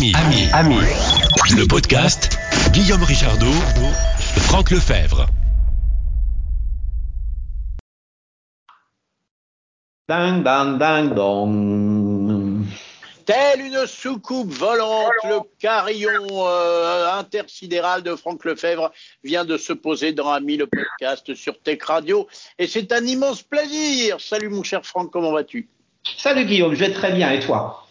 Ami, ami, ami. Le podcast Guillaume Richardot, Franck Lefebvre. Ding, dang, ding, dong. Telle une soucoupe volante, le carillon euh, intersidéral de Franck Lefebvre vient de se poser dans Ami, le podcast sur Tech Radio. Et c'est un immense plaisir. Salut mon cher Franck, comment vas-tu? Salut Guillaume, je vais très bien et toi?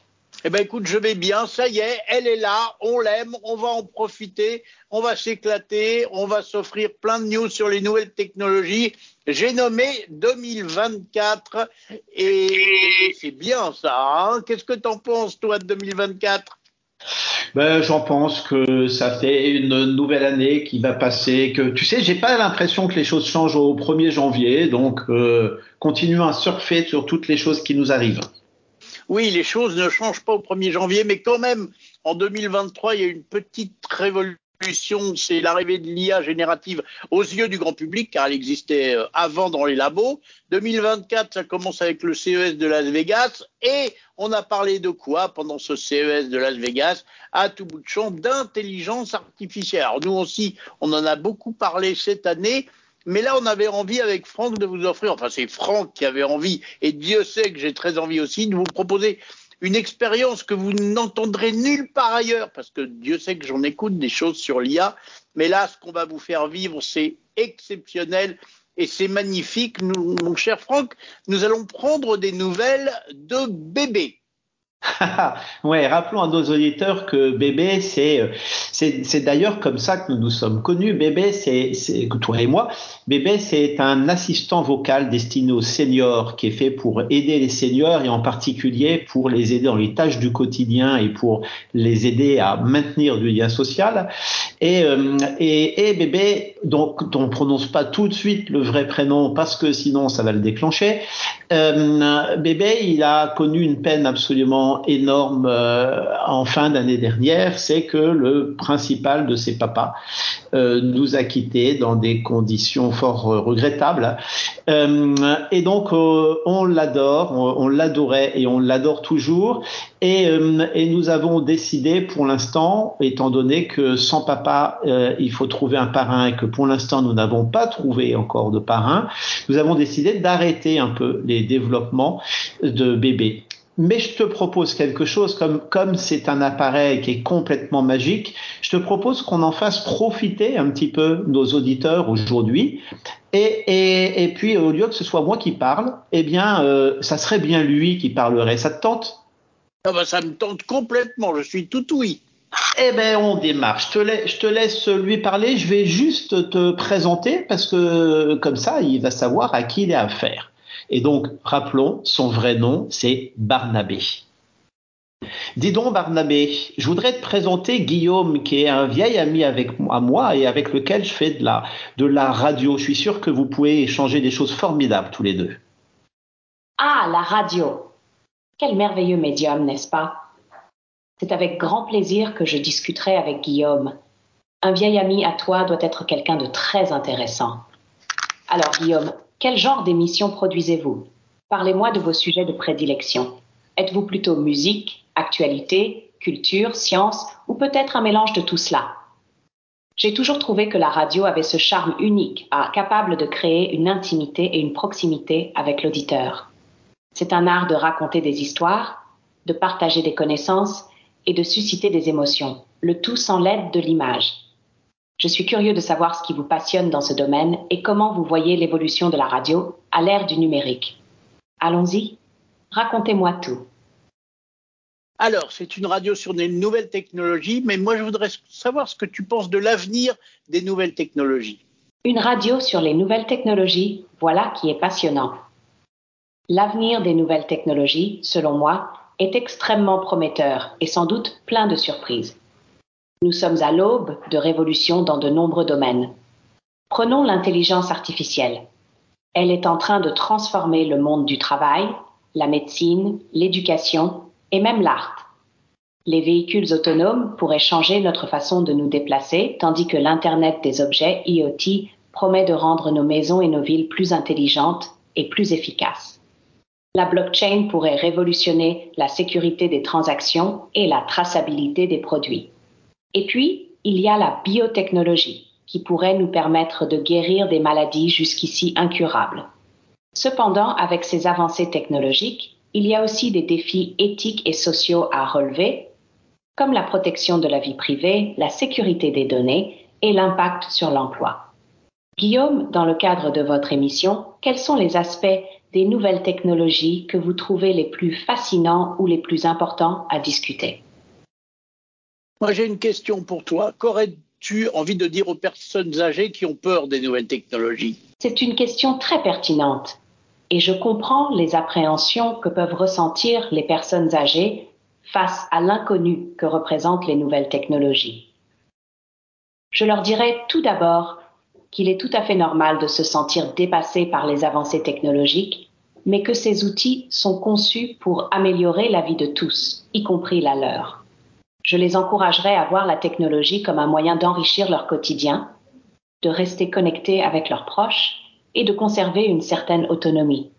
Eh ben écoute, je vais bien, ça y est, elle est là, on l'aime, on va en profiter, on va s'éclater, on va s'offrir plein de news sur les nouvelles technologies. J'ai nommé 2024 et c'est bien ça. Hein Qu'est-ce que t'en penses toi de 2024 ben, j'en pense que ça fait une nouvelle année qui va passer. Que tu sais, j'ai pas l'impression que les choses changent au 1er janvier, donc euh, continuons à surfer sur toutes les choses qui nous arrivent. Oui, les choses ne changent pas au 1er janvier, mais quand même, en 2023, il y a une petite révolution c'est l'arrivée de l'IA générative aux yeux du grand public, car elle existait euh, avant dans les labos. 2024, ça commence avec le CES de Las Vegas, et on a parlé de quoi pendant ce CES de Las Vegas? À tout bout de champ, d'intelligence artificielle. Alors nous aussi, on en a beaucoup parlé cette année. Mais là, on avait envie avec Franck de vous offrir, enfin c'est Franck qui avait envie, et Dieu sait que j'ai très envie aussi, de vous proposer une expérience que vous n'entendrez nulle part ailleurs, parce que Dieu sait que j'en écoute des choses sur l'IA, mais là, ce qu'on va vous faire vivre, c'est exceptionnel et c'est magnifique. mon cher Franck, nous allons prendre des nouvelles de bébés. ouais, rappelons à nos auditeurs que bébé, c'est c'est d'ailleurs comme ça que nous nous sommes connus. Bébé, c'est toi et moi, bébé, c'est un assistant vocal destiné aux seniors qui est fait pour aider les seniors et en particulier pour les aider dans les tâches du quotidien et pour les aider à maintenir du lien social. Et euh, et, et bébé, donc on prononce pas tout de suite le vrai prénom parce que sinon ça va le déclencher. Euh, bébé, il a connu une peine absolument énorme euh, en fin d'année dernière, c'est que le principal de ses papas euh, nous a quittés dans des conditions fort regrettables. Euh, et donc on l'adore, on, l'adorait et on l'adore toujours. Et, et, nous avons décidé pour l'instant, étant donné que sans papa, il faut trouver un parrain et que pour l'instant nous n'avons pas trouvé encore de parrain, nous avons décidé d'arrêter un peu les développements de bébés. Mais je te propose quelque chose, comme comme c'est un appareil qui est complètement magique, je te propose qu'on en fasse profiter un petit peu nos auditeurs aujourd'hui. Et, et, et puis au lieu que ce soit moi qui parle, eh bien, euh, ça serait bien lui qui parlerait. Ça te tente? Ah bah Ça me tente complètement. Je suis tout oui. Eh ben, on démarre. Je te, laisse, je te laisse lui parler. Je vais juste te présenter parce que comme ça, il va savoir à qui il est à faire. Et donc, rappelons, son vrai nom, c'est Barnabé. Dis donc, Barnabé, je voudrais te présenter Guillaume, qui est un vieil ami avec moi et avec lequel je fais de la, de la radio. Je suis sûr que vous pouvez échanger des choses formidables tous les deux. Ah, la radio. Quel merveilleux médium, n'est-ce pas? C'est avec grand plaisir que je discuterai avec Guillaume. Un vieil ami à toi doit être quelqu'un de très intéressant. Alors, Guillaume, quel genre d'émission produisez-vous? Parlez-moi de vos sujets de prédilection. Êtes-vous plutôt musique, actualité, culture, science ou peut-être un mélange de tout cela? J'ai toujours trouvé que la radio avait ce charme unique, capable de créer une intimité et une proximité avec l'auditeur. C'est un art de raconter des histoires, de partager des connaissances et de susciter des émotions, le tout sans l'aide de l'image. Je suis curieux de savoir ce qui vous passionne dans ce domaine et comment vous voyez l'évolution de la radio à l'ère du numérique. Allons-y, racontez-moi tout. Alors, c'est une radio sur des nouvelles technologies, mais moi je voudrais savoir ce que tu penses de l'avenir des nouvelles technologies. Une radio sur les nouvelles technologies, voilà qui est passionnant. L'avenir des nouvelles technologies, selon moi, est extrêmement prometteur et sans doute plein de surprises. Nous sommes à l'aube de révolutions dans de nombreux domaines. Prenons l'intelligence artificielle. Elle est en train de transformer le monde du travail, la médecine, l'éducation et même l'art. Les véhicules autonomes pourraient changer notre façon de nous déplacer, tandis que l'Internet des objets, IoT, promet de rendre nos maisons et nos villes plus intelligentes et plus efficaces. La blockchain pourrait révolutionner la sécurité des transactions et la traçabilité des produits. Et puis, il y a la biotechnologie qui pourrait nous permettre de guérir des maladies jusqu'ici incurables. Cependant, avec ces avancées technologiques, il y a aussi des défis éthiques et sociaux à relever, comme la protection de la vie privée, la sécurité des données et l'impact sur l'emploi. Guillaume, dans le cadre de votre émission, quels sont les aspects des nouvelles technologies que vous trouvez les plus fascinants ou les plus importants à discuter Moi, j'ai une question pour toi. Qu'aurais-tu envie de dire aux personnes âgées qui ont peur des nouvelles technologies? C'est une question très pertinente et je comprends les appréhensions que peuvent ressentir les personnes âgées face à l'inconnu que représentent les nouvelles technologies. Je leur dirais tout d'abord qu'il est tout à fait normal de se sentir dépassé par les avancées technologiques, mais que ces outils sont conçus pour améliorer la vie de tous, y compris la leur. Je les encouragerais à voir la technologie comme un moyen d'enrichir leur quotidien, de rester connectés avec leurs proches et de conserver une certaine autonomie.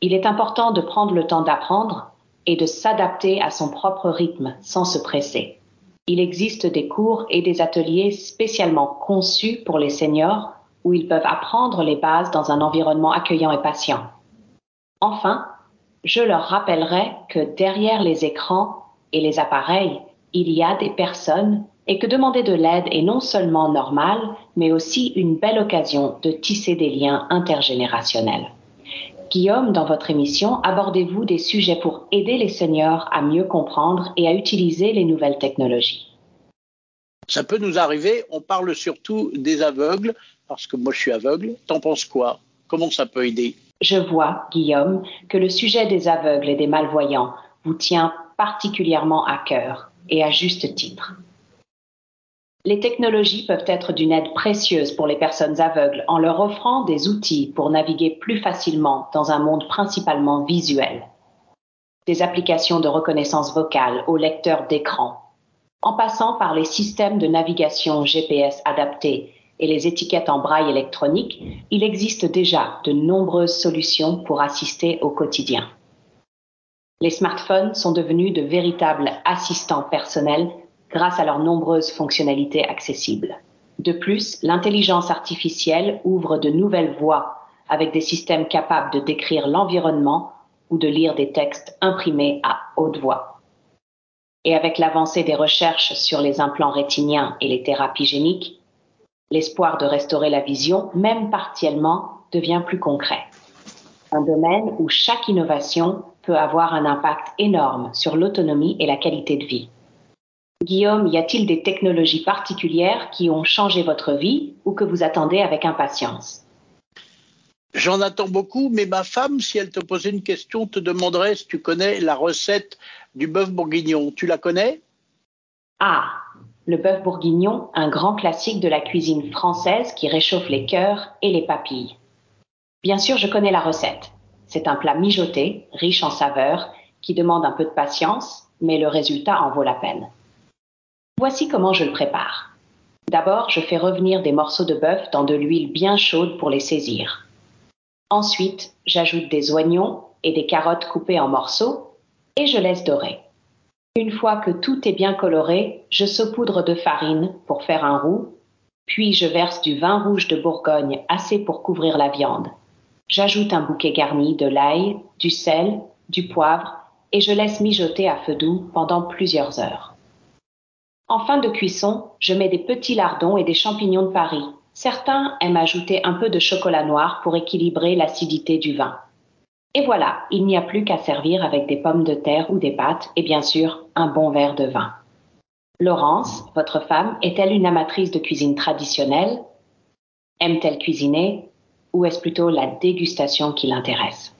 Il est important de prendre le temps d'apprendre et de s'adapter à son propre rythme sans se presser. Il existe des cours et des ateliers spécialement conçus pour les seniors où ils peuvent apprendre les bases dans un environnement accueillant et patient. Enfin, je leur rappellerai que derrière les écrans et les appareils, il y a des personnes et que demander de l'aide est non seulement normal, mais aussi une belle occasion de tisser des liens intergénérationnels. Guillaume, dans votre émission, abordez-vous des sujets pour aider les seniors à mieux comprendre et à utiliser les nouvelles technologies Ça peut nous arriver, on parle surtout des aveugles, parce que moi je suis aveugle. T'en penses quoi? Comment ça peut aider? Je vois, Guillaume, que le sujet des aveugles et des malvoyants vous tient particulièrement à cœur, et à juste titre. Les technologies peuvent être d'une aide précieuse pour les personnes aveugles en leur offrant des outils pour naviguer plus facilement dans un monde principalement visuel. Des applications de reconnaissance vocale au lecteur d'écran, en passant par les systèmes de navigation GPS adaptés et les étiquettes en braille électronique, il existe déjà de nombreuses solutions pour assister au quotidien. Les smartphones sont devenus de véritables assistants personnels grâce à leurs nombreuses fonctionnalités accessibles. De plus, l'intelligence artificielle ouvre de nouvelles voies avec des systèmes capables de décrire l'environnement ou de lire des textes imprimés à haute voix. Et avec l'avancée des recherches sur les implants rétiniens et les thérapies géniques, l'espoir de restaurer la vision, même partiellement, devient plus concret. Un domaine où chaque innovation peut avoir un impact énorme sur l'autonomie et la qualité de vie. Guillaume, y a-t-il des technologies particulières qui ont changé votre vie ou que vous attendez avec impatience? J'en attends beaucoup, mais ma femme, si elle te posait une question, te demanderait si tu connais la recette du bœuf bourguignon. Tu la connais? Ah, le bœuf bourguignon, un grand classique de la cuisine française qui réchauffe les cœurs et les papilles. Bien sûr, je connais la recette. C'est un plat mijoté, riche en saveurs, qui demande un peu de patience, mais le résultat en vaut la peine. Voici comment je le prépare. D'abord, je fais revenir des morceaux de bœuf dans de l'huile bien chaude pour les saisir. Ensuite, j'ajoute des oignons et des carottes coupées en morceaux et je laisse dorer. Une fois que tout est bien coloré, je saupoudre de farine pour faire un roux, puis je verse du vin rouge de Bourgogne assez pour couvrir la viande. J'ajoute un bouquet garni de l'ail, du sel, du poivre et je laisse mijoter à feu doux pendant plusieurs heures. En fin de cuisson, je mets des petits lardons et des champignons de Paris. Certains aiment ajouter un peu de chocolat noir pour équilibrer l'acidité du vin. Et voilà, il n'y a plus qu'à servir avec des pommes de terre ou des pâtes et bien sûr un bon verre de vin. Laurence, votre femme, est-elle une amatrice de cuisine traditionnelle? Aime-t-elle cuisiner? Ou est-ce plutôt la dégustation qui l'intéresse?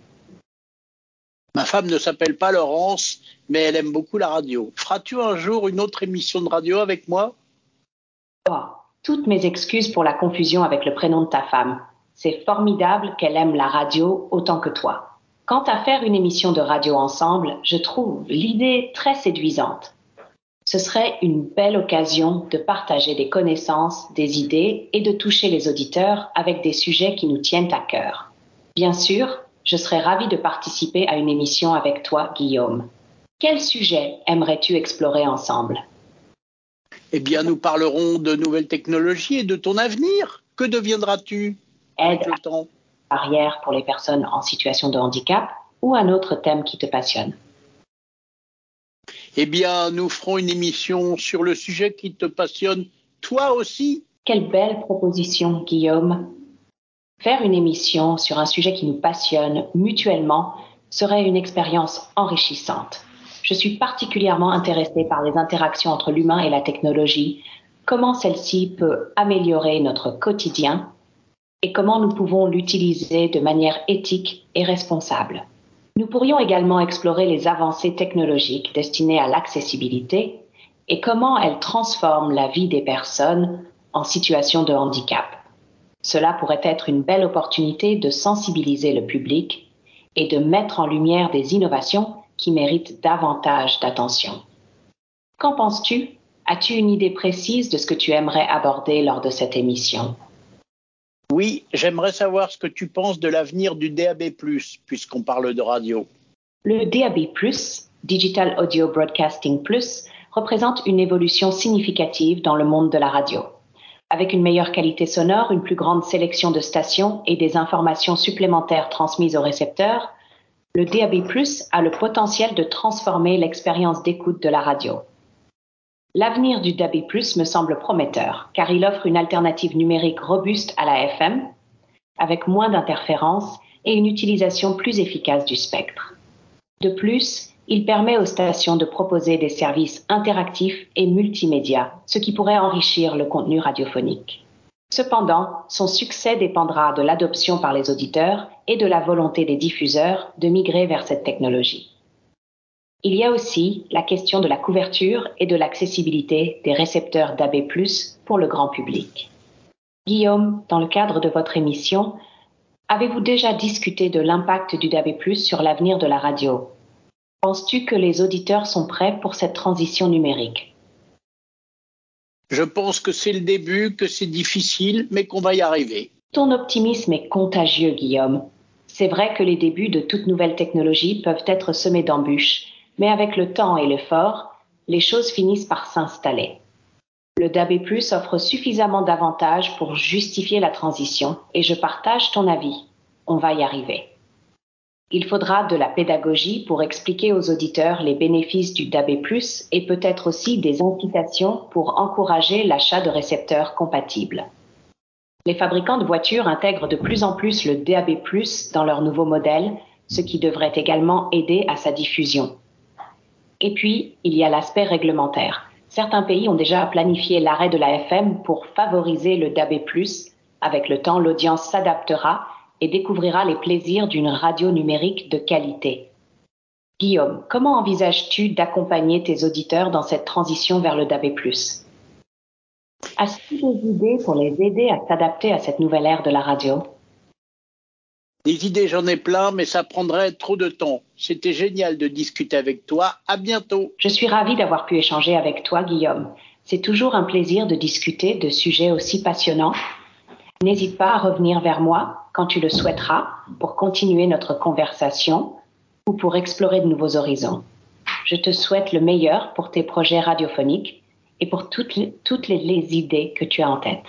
Ma femme ne s'appelle pas Laurence, mais elle aime beaucoup la radio. Feras-tu un jour une autre émission de radio avec moi? Oh, Toutes mes excuses pour la confusion avec le prénom de ta femme. C'est formidable qu'elle aime la radio autant que toi. Quant à faire une émission de radio ensemble, je trouve l'idée très séduisante. Ce serait une belle occasion de partager des connaissances, des idées et de toucher les auditeurs avec des sujets qui nous tiennent à cœur. Bien sûr, je serais ravie de participer à une émission avec toi, Guillaume. Quel sujet aimerais-tu explorer ensemble? Eh bien, nous parlerons de nouvelles technologies et de ton avenir. Que deviendras-tu avec le temps? Barrière pour les personnes en situation de handicap ou un autre thème qui te passionne Eh bien, nous ferons une émission sur le sujet qui te passionne toi aussi. Quelle belle proposition, Guillaume. Faire une émission sur un sujet qui nous passionne mutuellement serait une expérience enrichissante. Je suis particulièrement intéressée par les interactions entre l'humain et la technologie, comment celle-ci peut améliorer notre quotidien et comment nous pouvons l'utiliser de manière éthique et responsable. Nous pourrions également explorer les avancées technologiques destinées à l'accessibilité et comment elles transforment la vie des personnes en situation de handicap. Cela pourrait être une belle opportunité de sensibiliser le public et de mettre en lumière des innovations qui méritent davantage d'attention. Qu'en penses-tu? As-tu une idée précise de ce que tu aimerais aborder lors de cette émission? Oui, j'aimerais savoir ce que tu penses de l'avenir du DAB, puisqu'on parle de radio. Le DAB, Digital Audio Broadcasting Plus, représente une évolution significative dans le monde de la radio. Avec une meilleure qualité sonore, une plus grande sélection de stations et des informations supplémentaires transmises aux récepteurs, le DAB+, a le potentiel de transformer l'expérience d'écoute de la radio. L'avenir du DAB+, me semble prometteur, car il offre une alternative numérique robuste à la FM, avec moins d'interférences et une utilisation plus efficace du spectre. De plus, il permet aux stations de proposer des services interactifs et multimédia, ce qui pourrait enrichir le contenu radiophonique. Cependant, son succès dépendra de l'adoption par les auditeurs et de la volonté des diffuseurs de migrer vers cette technologie. Il y a aussi la question de la couverture et de l'accessibilité des récepteurs DAB+, pour le grand public. Guillaume, dans le cadre de votre émission, avez-vous déjà discuté de l'impact du DAB+, sur l'avenir de la radio? Penses-tu que les auditeurs sont prêts pour cette transition numérique? Je pense que c'est le début, que c'est difficile, mais qu'on va y arriver. Ton optimisme est contagieux, Guillaume. C'est vrai que les débuts de toute nouvelle technologie peuvent être semés d'embûches, mais avec le temps et l'effort, les choses finissent par s'installer. Le DAB+, offre suffisamment d'avantages pour justifier la transition, et je partage ton avis. On va y arriver. Il faudra de la pédagogie pour expliquer aux auditeurs les bénéfices du DAB+, et peut-être aussi des incitations pour encourager l'achat de récepteurs compatibles. Les fabricants de voitures intègrent de plus en plus le DAB+, dans leurs nouveaux modèles, ce qui devrait également aider à sa diffusion. Et puis, il y a l'aspect réglementaire. Certains pays ont déjà planifié l'arrêt de la FM pour favoriser le DAB+. Avec le temps, l'audience s'adaptera et découvrira les plaisirs d'une radio numérique de qualité. Guillaume, comment envisages-tu d'accompagner tes auditeurs dans cette transition vers le DAB+? As-tu des idées pour les aider à s'adapter à cette nouvelle ère de la radio? Des idées, j'en ai plein, mais ça prendrait trop de temps. C'était génial de discuter avec toi. À bientôt. Je suis ravie d'avoir pu échanger avec toi, Guillaume. C'est toujours un plaisir de discuter de sujets aussi passionnants N'hésite pas à revenir vers moi quand tu le souhaiteras pour continuer notre conversation ou pour explorer de nouveaux horizons. Je te souhaite le meilleur pour tes projets radiophoniques et pour toutes les, toutes les, idées que tu as en tête.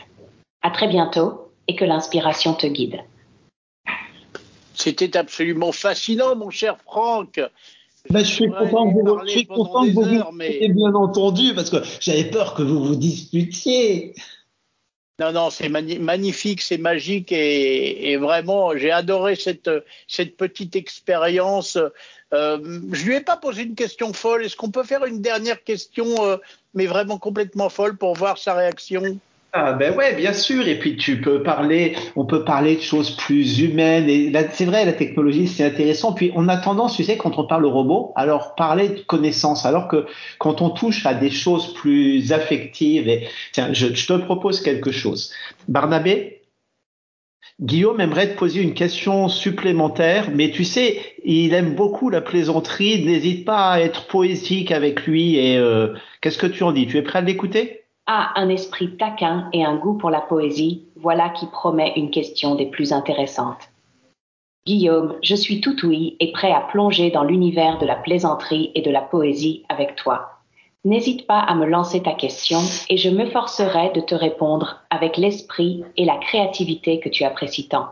À très bientôt et que l'inspiration te guide. C'était absolument fascinant, mon cher Franck. Ben, je suis content, vous, je suis content que vous heures, mais... bien entendu, parce que j'avais peur que vous vous disputiez. Non, non, c'est magnifique, c'est magique et, vraiment, j'ai adoré cette, cette petite expérience. Euh, je lui ai pas posé une question folle. Est-ce qu'on peut faire une dernière question, euh, mais vraiment complètement folle pour voir sa réaction? Ah ben ouais, bien sûr. Et puis tu peux parler, on peut parler de choses plus humaines. Et c'est vrai, la technologie c'est intéressant. Puis on a tendance, tu sais, quand on parle au robot, alors parler de connaissances, alors que quand on touche à des choses plus affectives. Et tiens, je, je te propose quelque chose. Barnabé, Guillaume aimerait te poser une question supplémentaire, mais tu sais, il aime beaucoup la plaisanterie. N'hésite pas à être poétique avec lui. Et euh, qu'est-ce que tu en dis? Tu es prêt à l'écouter? A un esprit taquin et un goût pour la poésie, voilà qui promet une question des plus intéressantes. Guillaume, je suis tout ouïe et prêt à plonger dans l'univers de la plaisanterie et de la poésie avec toi. N'hésite pas à me lancer ta question et je me forcerai de te répondre avec l'esprit et la créativité que tu apprécies tant.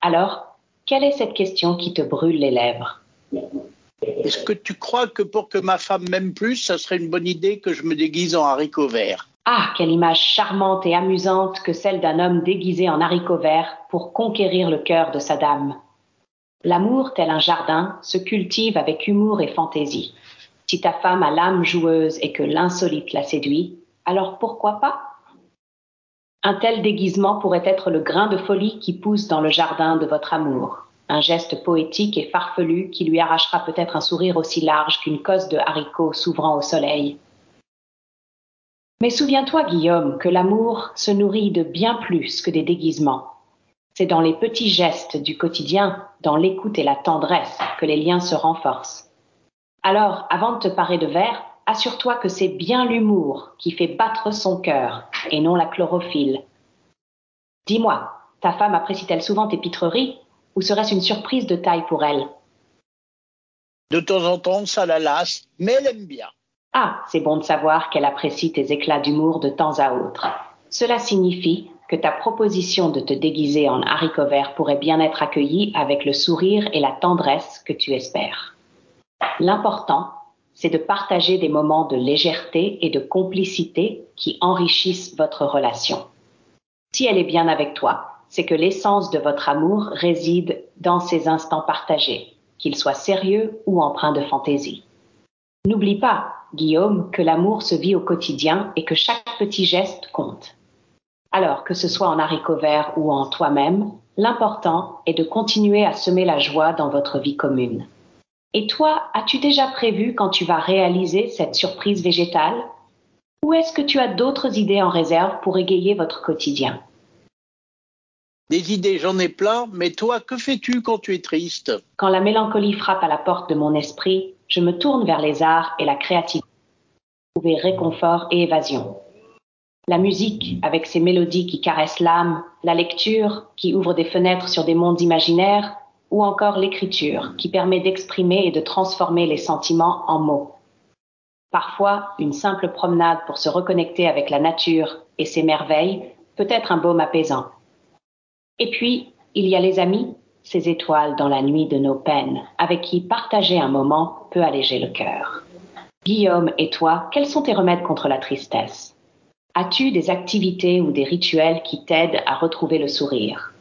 Alors, quelle est cette question qui te brûle les lèvres? Est-ce que tu crois que pour que ma femme m'aime plus, ça serait une bonne idée que je me déguise en haricot vert? Ah, quelle image charmante et amusante que celle d'un homme déguisé en haricot vert pour conquérir le cœur de sa dame. L'amour, tel un jardin, se cultive avec humour et fantaisie. Si ta femme a l'âme joueuse et que l'insolite la séduit, alors pourquoi pas? Un tel déguisement pourrait être le grain de folie qui pousse dans le jardin de votre amour, un geste poétique et farfelu qui lui arrachera peut-être un sourire aussi large qu'une cosse de haricots s'ouvrant au soleil. Mais souviens-toi, Guillaume, que l'amour se nourrit de bien plus que des déguisements. C'est dans les petits gestes du quotidien, dans l'écoute et la tendresse, que les liens se renforcent. Alors, avant de te parer de verre, assure-toi que c'est bien l'humour qui fait battre son cœur et non la chlorophylle. Dis-moi, ta femme apprécie-t-elle souvent tes pitreries? Ou serait-ce une surprise de taille pour elle? De temps en temps, ça la lasse, mais elle aime bien. Ah, c'est bon de savoir qu'elle apprécie tes éclats d'humour de temps à autre. Cela signifie que ta proposition de te déguiser en haricot vert pourrait bien être accueillie avec le sourire et la tendresse que tu espères. L'important, c'est de partager des moments de légèreté et de complicité qui enrichissent votre relation. Si elle est bien avec toi, c'est que l'essence de votre amour réside dans ces instants partagés, qu'ils soient sérieux ou empreints de fantaisie. N'oublie pas, Guillaume, que l'amour se vit au quotidien et que chaque petit geste compte. Alors, que ce soit en haricot vert ou en toi-même, l'important est de continuer à semer la joie dans votre vie commune. Et toi, as-tu déjà prévu quand tu vas réaliser cette surprise végétale? Ou est-ce que tu as d'autres idées en réserve pour égayer votre quotidien? Des idées, j'en ai plein, mais toi, que fais-tu quand tu es triste? Quand la mélancolie frappe à la porte de mon esprit, je me tourne vers les arts et la créativité pour trouver réconfort et évasion. La musique, avec ses mélodies qui caressent l'âme, la lecture, qui ouvre des fenêtres sur des mondes imaginaires, ou encore l'écriture, qui permet d'exprimer et de transformer les sentiments en mots. Parfois, une simple promenade pour se reconnecter avec la nature et ses merveilles peut être un baume apaisant. Et puis, il y a les amis, ces étoiles dans la nuit de nos peines, avec qui partager un moment peut alléger le cœur. Guillaume et toi, quels sont tes remèdes contre la tristesse? As-tu des activités ou des rituels qui t'aident à retrouver le sourire?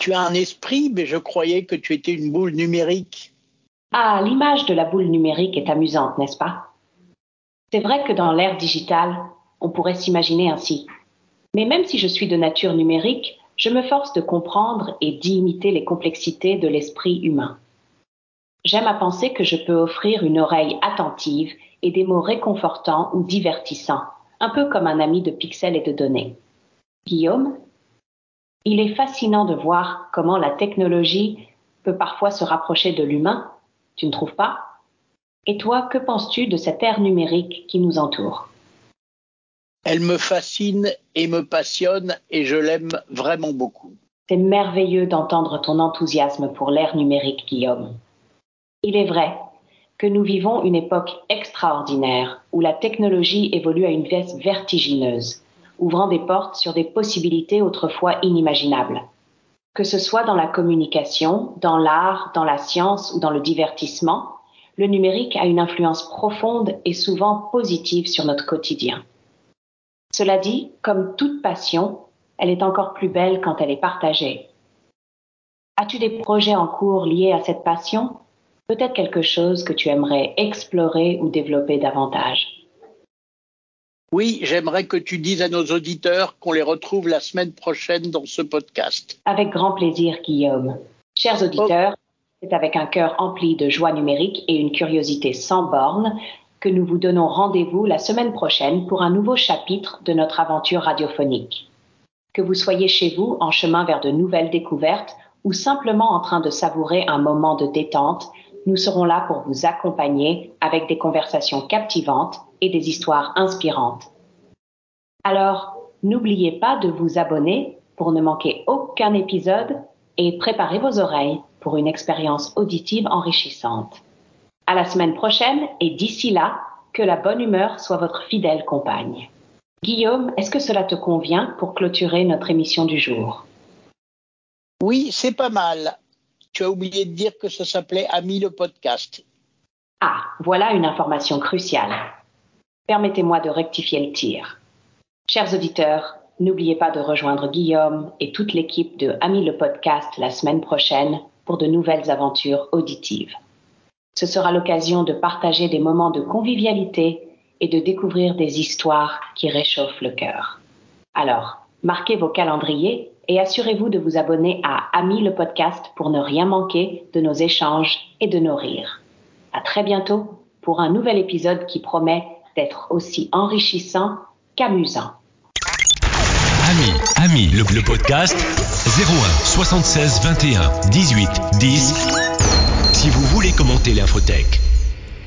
Tu as un esprit, mais je croyais que tu étais une boule numérique. Ah, l'image de la boule numérique est amusante, n'est-ce pas? C'est vrai que dans l'ère digitale, on pourrait s'imaginer ainsi. Mais même si je suis de nature numérique, je me force de comprendre et d'imiter les complexités de l'esprit humain. J'aime à penser que je peux offrir une oreille attentive et des mots réconfortants ou divertissants, un peu comme un ami de pixels et de données. Guillaume, il est fascinant de voir comment la technologie peut parfois se rapprocher de l'humain, tu ne trouves pas? Et toi, que penses-tu de cette ère numérique qui nous entoure? Elle me fascine et me passionne et je l'aime vraiment beaucoup. C'est merveilleux d'entendre ton enthousiasme pour l'ère numérique, Guillaume. Il est vrai que nous vivons une époque extraordinaire où la technologie évolue à une vitesse vertigineuse ouvrant des portes sur des possibilités autrefois inimaginables. Que ce soit dans la communication, dans l'art, dans la science ou dans le divertissement, le numérique a une influence profonde et souvent positive sur notre quotidien. Cela dit, comme toute passion, elle est encore plus belle quand elle est partagée. As-tu des projets en cours liés à cette passion? Peut-être quelque chose que tu aimerais explorer ou développer davantage oui, j'aimerais que tu dises à nos auditeurs qu'on les retrouve la semaine prochaine dans ce podcast. Avec grand plaisir, Guillaume. Chers auditeurs, c'est avec un cœur empli de joie numérique et une curiosité sans bornes que nous vous donnons rendez-vous la semaine prochaine pour un nouveau chapitre de notre aventure radiophonique. Que vous soyez chez vous en chemin vers de nouvelles découvertes ou simplement en train de savourer un moment de détente, nous serons là pour vous accompagner avec des conversations captivantes et des histoires inspirantes. Alors, n'oubliez pas de vous abonner pour ne manquer aucun épisode et préparez vos oreilles pour une expérience auditive enrichissante. À la semaine prochaine et d'ici là, que la bonne humeur soit votre fidèle compagne. Guillaume, est-ce que cela te convient pour clôturer notre émission du jour? Oui, c'est pas mal. Tu as oublié de dire que ça s'appelait Ami le podcast. Ah, voilà une information cruciale. Permettez-moi de rectifier le tir. Chers auditeurs, n'oubliez pas de rejoindre Guillaume et toute l'équipe de Ami le podcast la semaine prochaine pour de nouvelles aventures auditives. Ce sera l'occasion de partager des moments de convivialité et de découvrir des histoires qui réchauffent le cœur. Alors, marquez vos calendriers et assurez-vous de vous abonner à Ami le podcast pour ne rien manquer de nos échanges et de nos rires. À très bientôt pour un nouvel épisode qui promet d'être aussi enrichissant qu'amusant. Ami, Ami, le, le podcast 01 76 21 18 10. Si vous voulez commenter l'infotech.